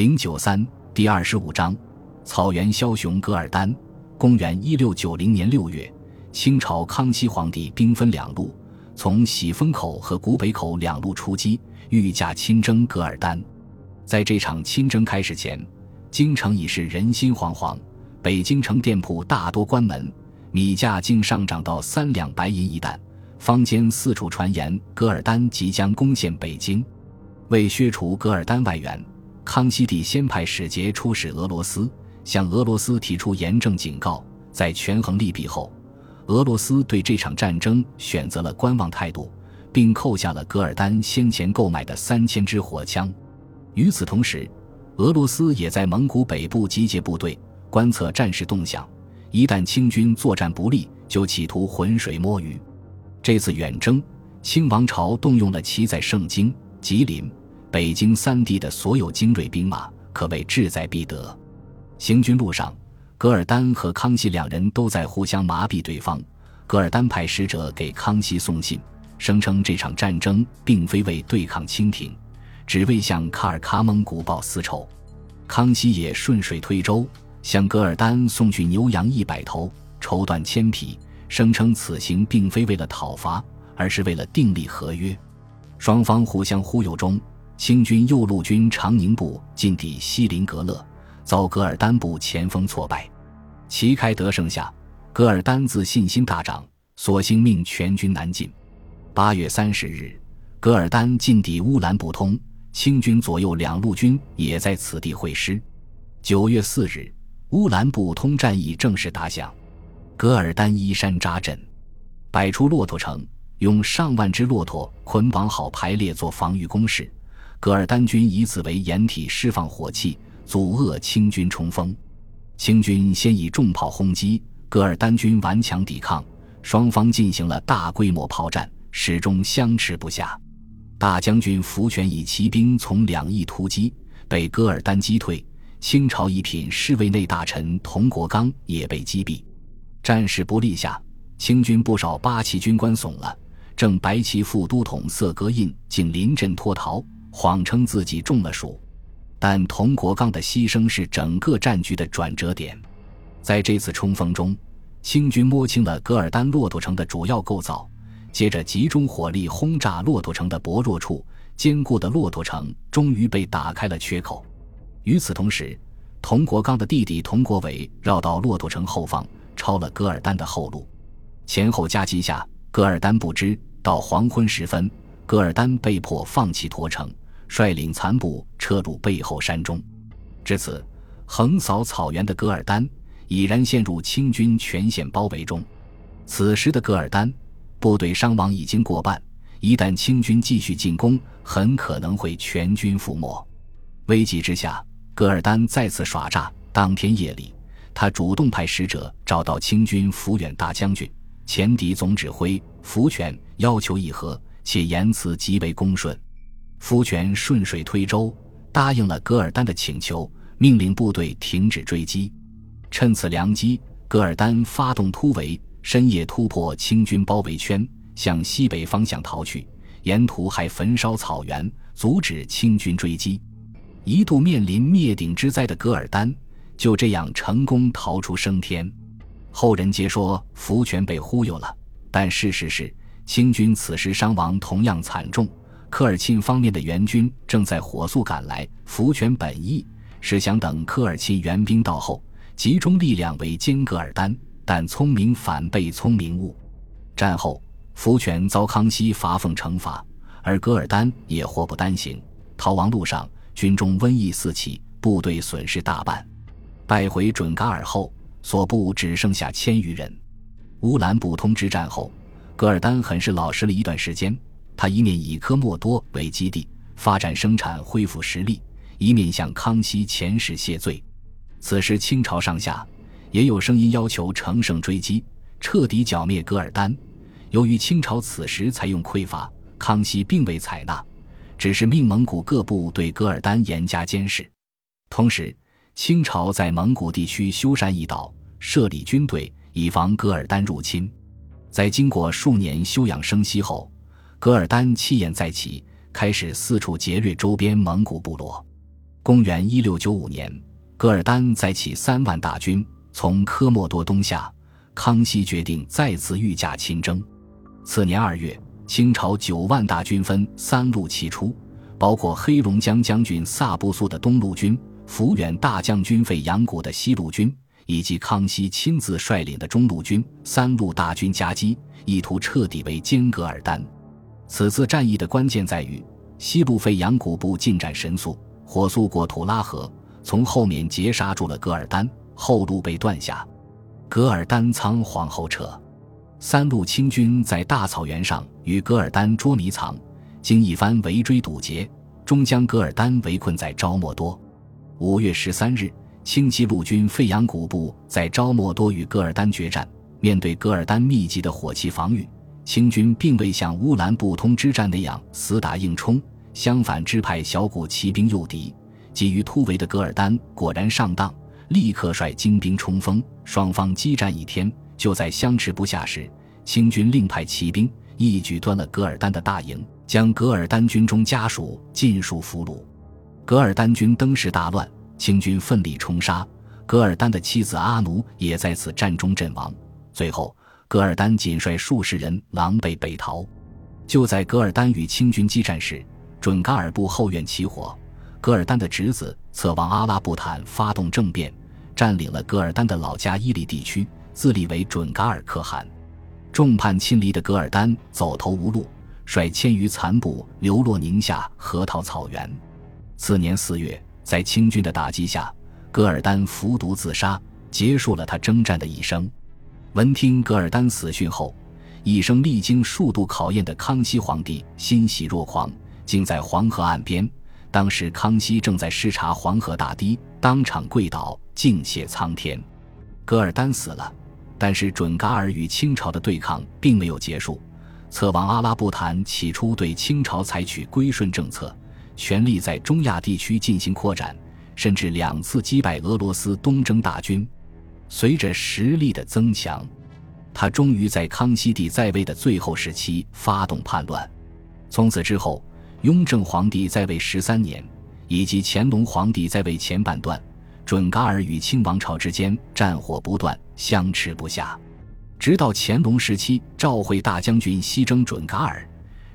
零九三第二十五章，草原枭雄噶尔丹。公元一六九零年六月，清朝康熙皇帝兵分两路，从喜峰口和古北口两路出击，御驾亲征噶尔丹。在这场亲征开始前，京城已是人心惶惶，北京城店铺大多关门，米价竟上涨到三两白银一担。坊间四处传言，噶尔丹即将攻陷北京。为削除噶尔丹外援。康熙帝先派使节出使俄罗斯，向俄罗斯提出严正警告。在权衡利弊后，俄罗斯对这场战争选择了观望态度，并扣下了噶尔丹先前购买的三千支火枪。与此同时，俄罗斯也在蒙古北部集结部队，观测战事动向。一旦清军作战不利，就企图浑水摸鱼。这次远征，清王朝动用了其在盛京、吉林。北京三地的所有精锐兵马可谓志在必得。行军路上，噶尔丹和康熙两人都在互相麻痹对方。噶尔丹派使者给康熙送信，声称这场战争并非为对抗清廷，只为向喀尔喀蒙古报私仇。康熙也顺水推舟，向噶尔丹送去牛羊一百头、绸缎千匹，声称此行并非为了讨伐，而是为了订立合约。双方互相忽悠中。清军右路军长宁部进抵锡林格勒，遭噶尔丹部前锋挫败，旗开得胜下，噶尔丹自信心大涨，索性命全军南进。八月三十日，噶尔丹进抵乌兰布通，清军左右两路军也在此地会师。九月四日，乌兰布通战役正式打响，噶尔丹依山扎阵，摆出骆驼城，用上万只骆驼捆绑好排列做防御工事。噶尔丹军以此为掩体，释放火器，阻遏清军冲锋。清军先以重炮轰击，噶尔丹军顽强抵抗，双方进行了大规模炮战，始终相持不下。大将军福全以骑兵从两翼突击，被噶尔丹击退。清朝一品侍卫内大臣佟国刚也被击毙。战事不利下，清军不少八旗军官怂了，正白旗副都统色格印竟临阵脱逃。谎称自己中了暑，但佟国刚的牺牲是整个战局的转折点。在这次冲锋中，清军摸清了噶尔丹骆驼城的主要构造，接着集中火力轰炸骆驼城的薄弱处，坚固的骆驼城终于被打开了缺口。与此同时，佟国刚的弟弟佟国伟绕到骆驼城后方，抄了噶尔丹的后路。前后夹击下，噶尔丹不知到黄昏时分，噶尔丹被迫放弃驼城。率领残部撤入背后山中，至此，横扫草原的噶尔丹已然陷入清军全线包围中。此时的噶尔丹部队伤亡已经过半，一旦清军继续进攻，很可能会全军覆没。危急之下，噶尔丹再次耍诈。当天夜里，他主动派使者找到清军抚远大将军、前敌总指挥福全，要求议和，且言辞极为恭顺。福全顺水推舟，答应了噶尔丹的请求，命令部队停止追击。趁此良机，噶尔丹发动突围，深夜突破清军包围圈，向西北方向逃去。沿途还焚烧草原，阻止清军追击。一度面临灭顶之灾的噶尔丹，就这样成功逃出升天。后人皆说福全被忽悠了，但事实是，清军此时伤亡同样惨重。科尔沁方面的援军正在火速赶来，福全本意是想等科尔沁援兵到后，集中力量围歼噶尔丹，但聪明反被聪明误。战后，福全遭康熙罚俸惩罚，而噶尔丹也祸不单行，逃亡路上军中瘟疫四起，部队损失大半。败回准噶尔后，所部只剩下千余人。乌兰布通之战后，噶尔丹很是老实了一段时间。他一面以科莫多为基地发展生产，恢复实力，一面向康熙遣使谢罪。此时，清朝上下也有声音要求乘胜追击，彻底剿灭噶尔丹。由于清朝此时采用匮乏，康熙并未采纳，只是命蒙古各部对噶尔丹严加监视。同时，清朝在蒙古地区修缮一岛，设立军队，以防噶尔丹入侵。在经过数年休养生息后。噶尔丹气焰再起，开始四处劫掠周边蒙古部落。公元一六九五年，噶尔丹再起三万大军从科莫多东下，康熙决定再次御驾亲征。次年二月，清朝九万大军分三路齐出，包括黑龙江将军萨布苏的东路军、抚远大将军费扬古的西路军，以及康熙亲自率领的中路军，三路大军夹击，意图彻底围歼噶尔丹。此次战役的关键在于，西路费扬古部进展神速。火速过图拉河，从后面截杀住了噶尔丹，后路被断下，噶尔丹仓皇后撤。三路清军在大草原上与噶尔丹捉迷藏，经一番围追堵截，终将噶尔丹围困在昭莫多。五月十三日，清七路军费扬古部在昭莫多与噶尔丹决战，面对噶尔丹密集的火器防御，清军并未像乌兰布通之战那样死打硬冲。相反，支派小股骑兵诱敌，急于突围的噶尔丹果然上当，立刻率精兵冲锋。双方激战一天，就在相持不下时，清军另派骑兵一举端了噶尔丹的大营，将噶尔丹军中家属尽数俘虏。噶尔丹军登时大乱，清军奋力冲杀，噶尔丹的妻子阿奴也在此战中阵亡。最后，噶尔丹仅率数十人狼狈北逃。就在噶尔丹与清军激战时，准噶尔部后院起火，噶尔丹的侄子策王阿拉布坦发动政变，占领了噶尔丹的老家伊犁地区，自立为准噶尔可汗。众叛亲离的噶尔丹走投无路，率千余残部流落宁夏河套草原。次年四月，在清军的打击下，噶尔丹服毒自杀，结束了他征战的一生。闻听噶尔丹死讯后，一生历经数度考验的康熙皇帝欣喜若狂。竟在黄河岸边，当时康熙正在视察黄河大堤，当场跪倒敬谢苍天。噶尔丹死了，但是准噶尔与清朝的对抗并没有结束。策王阿拉布坦起初对清朝采取归顺政策，全力在中亚地区进行扩展，甚至两次击败俄罗斯东征大军。随着实力的增强，他终于在康熙帝在位的最后时期发动叛乱。从此之后。雍正皇帝在位十三年，以及乾隆皇帝在位前半段，准噶尔与清王朝之间战火不断，相持不下。直到乾隆时期，赵惠大将军西征准噶尔，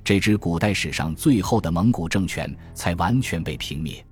这支古代史上最后的蒙古政权才完全被平灭。